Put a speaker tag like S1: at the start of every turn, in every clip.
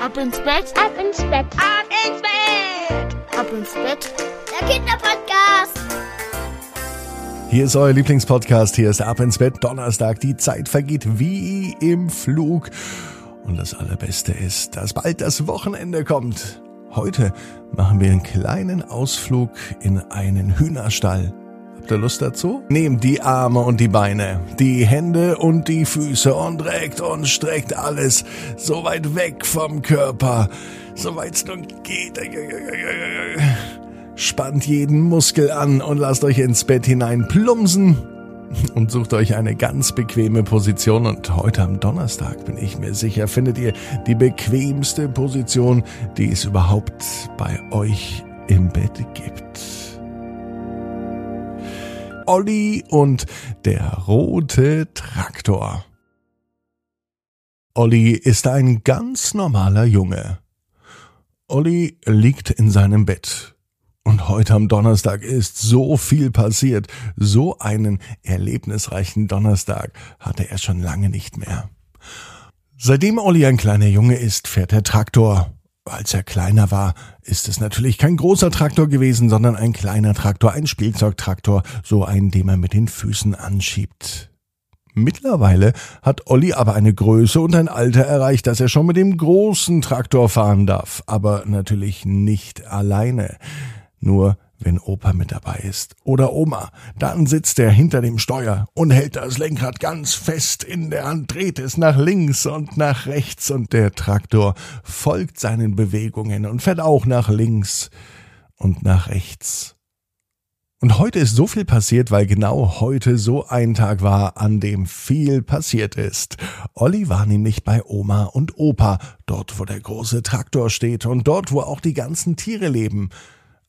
S1: Ab ins Bett,
S2: ab ins Bett,
S3: ab ins Bett,
S1: ab ins Bett.
S2: Der Kinderpodcast.
S4: Hier ist euer Lieblingspodcast. Hier ist Ab ins Bett Donnerstag. Die Zeit vergeht wie im Flug. Und das Allerbeste ist, dass bald das Wochenende kommt. Heute machen wir einen kleinen Ausflug in einen Hühnerstall. Habt ihr Lust dazu? Nehmt die Arme und die Beine, die Hände und die Füße und reckt und streckt alles so weit weg vom Körper, so weit es nun geht. Spannt jeden Muskel an und lasst euch ins Bett hinein plumpsen und sucht euch eine ganz bequeme Position. Und heute am Donnerstag bin ich mir sicher, findet ihr die bequemste Position, die es überhaupt bei euch im Bett gibt. Olli und der rote Traktor. Olli ist ein ganz normaler Junge. Olli liegt in seinem Bett. Und heute am Donnerstag ist so viel passiert. So einen erlebnisreichen Donnerstag hatte er schon lange nicht mehr. Seitdem Olli ein kleiner Junge ist, fährt er Traktor. Als er kleiner war, ist es natürlich kein großer Traktor gewesen, sondern ein kleiner Traktor, ein Spielzeugtraktor, so einen, den man mit den Füßen anschiebt. Mittlerweile hat Olli aber eine Größe und ein Alter erreicht, dass er schon mit dem großen Traktor fahren darf, aber natürlich nicht alleine. Nur wenn Opa mit dabei ist oder Oma, dann sitzt er hinter dem Steuer und hält das Lenkrad ganz fest in der Hand, dreht es nach links und nach rechts und der Traktor folgt seinen Bewegungen und fährt auch nach links und nach rechts. Und heute ist so viel passiert, weil genau heute so ein Tag war, an dem viel passiert ist. Olli war nämlich bei Oma und Opa, dort wo der große Traktor steht und dort wo auch die ganzen Tiere leben.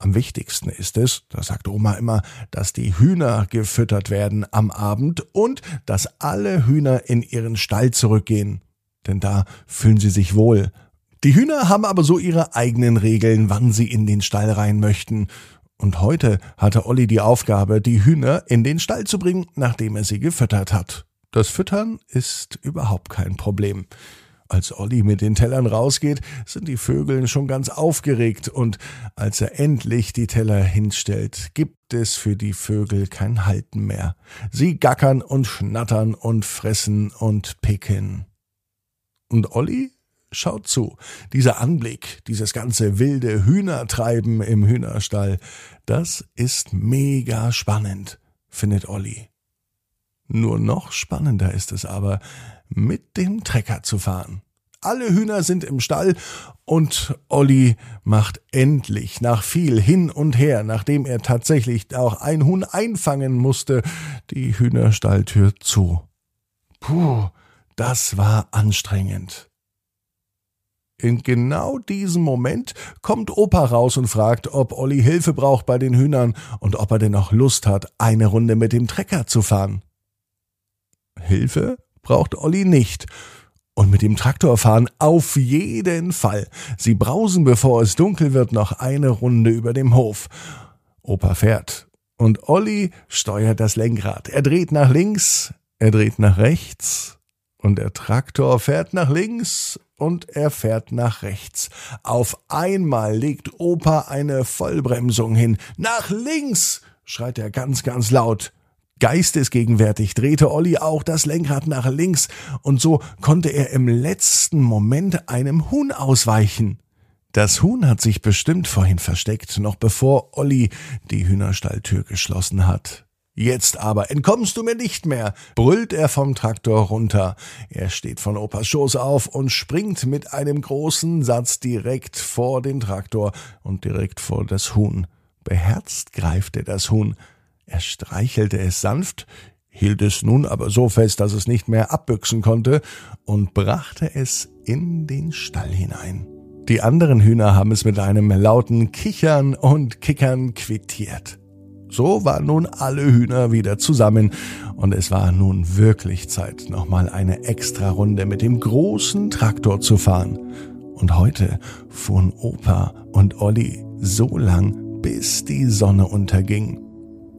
S4: Am wichtigsten ist es, das sagt Oma immer, dass die Hühner gefüttert werden am Abend und dass alle Hühner in ihren Stall zurückgehen. Denn da fühlen sie sich wohl. Die Hühner haben aber so ihre eigenen Regeln, wann sie in den Stall rein möchten. Und heute hatte Olli die Aufgabe, die Hühner in den Stall zu bringen, nachdem er sie gefüttert hat. Das Füttern ist überhaupt kein Problem. Als Olli mit den Tellern rausgeht, sind die Vögel schon ganz aufgeregt und als er endlich die Teller hinstellt, gibt es für die Vögel kein Halten mehr. Sie gackern und schnattern und fressen und picken. Und Olli schaut zu. Dieser Anblick, dieses ganze wilde Hühnertreiben im Hühnerstall, das ist mega spannend, findet Olli. Nur noch spannender ist es aber, mit dem Trecker zu fahren. Alle Hühner sind im Stall und Olli macht endlich nach viel hin und her, nachdem er tatsächlich auch ein Huhn einfangen musste, die Hühnerstalltür zu. Puh, das war anstrengend. In genau diesem Moment kommt Opa raus und fragt, ob Olli Hilfe braucht bei den Hühnern und ob er denn noch Lust hat, eine Runde mit dem Trecker zu fahren. Hilfe braucht Olli nicht. Und mit dem Traktor fahren auf jeden Fall. Sie brausen, bevor es dunkel wird, noch eine Runde über dem Hof. Opa fährt. Und Olli steuert das Lenkrad. Er dreht nach links, er dreht nach rechts. Und der Traktor fährt nach links und er fährt nach rechts. Auf einmal legt Opa eine Vollbremsung hin. Nach links! schreit er ganz, ganz laut. Geistesgegenwärtig drehte Olli auch das Lenkrad nach links und so konnte er im letzten Moment einem Huhn ausweichen. Das Huhn hat sich bestimmt vorhin versteckt, noch bevor Olli die Hühnerstalltür geschlossen hat. Jetzt aber entkommst du mir nicht mehr, brüllt er vom Traktor runter. Er steht von Opas Schoß auf und springt mit einem großen Satz direkt vor den Traktor und direkt vor das Huhn. Beherzt greift er das Huhn. Er streichelte es sanft, hielt es nun aber so fest, dass es nicht mehr abbüchsen konnte, und brachte es in den Stall hinein. Die anderen Hühner haben es mit einem lauten Kichern und Kickern quittiert. So waren nun alle Hühner wieder zusammen und es war nun wirklich Zeit, nochmal eine extra Runde mit dem großen Traktor zu fahren. Und heute fuhren Opa und Olli so lang, bis die Sonne unterging.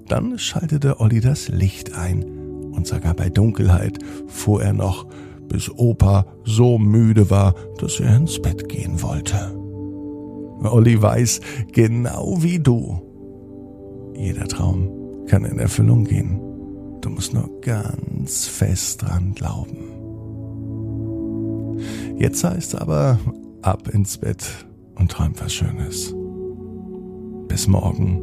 S4: Dann schaltete Olli das Licht ein und sogar bei Dunkelheit fuhr er noch bis Opa so müde war, dass er ins Bett gehen wollte. Olli weiß, genau wie du. Jeder Traum kann in Erfüllung gehen. Du musst nur ganz fest dran glauben. Jetzt heißt aber ab ins Bett und träum was Schönes. Bis morgen,